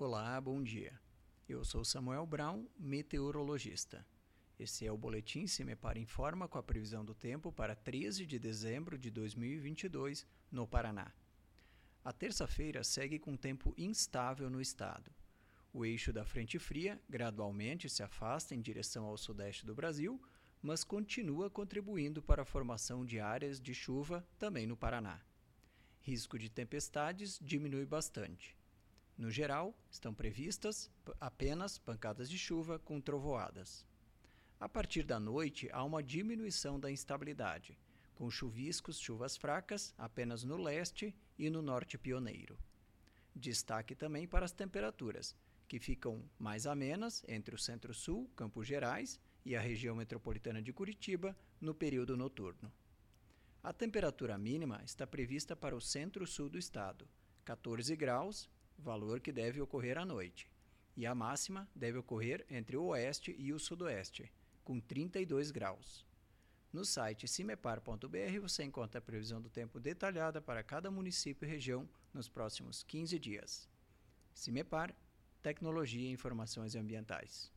Olá, bom dia. Eu sou Samuel Brown, meteorologista. Esse é o boletim Cimepar Informa com a previsão do tempo para 13 de dezembro de 2022 no Paraná. A terça-feira segue com tempo instável no estado. O eixo da frente fria gradualmente se afasta em direção ao sudeste do Brasil, mas continua contribuindo para a formação de áreas de chuva também no Paraná. Risco de tempestades diminui bastante. No geral, estão previstas apenas pancadas de chuva com trovoadas. A partir da noite, há uma diminuição da instabilidade, com chuviscos, chuvas fracas apenas no leste e no norte pioneiro. Destaque também para as temperaturas, que ficam mais amenas entre o centro-sul, Campos Gerais e a região metropolitana de Curitiba no período noturno. A temperatura mínima está prevista para o centro-sul do estado, 14 graus valor que deve ocorrer à noite, e a máxima deve ocorrer entre o oeste e o sudoeste, com 32 graus. No site cimepar.br você encontra a previsão do tempo detalhada para cada município e região nos próximos 15 dias. Cimepar, Tecnologia e Informações Ambientais.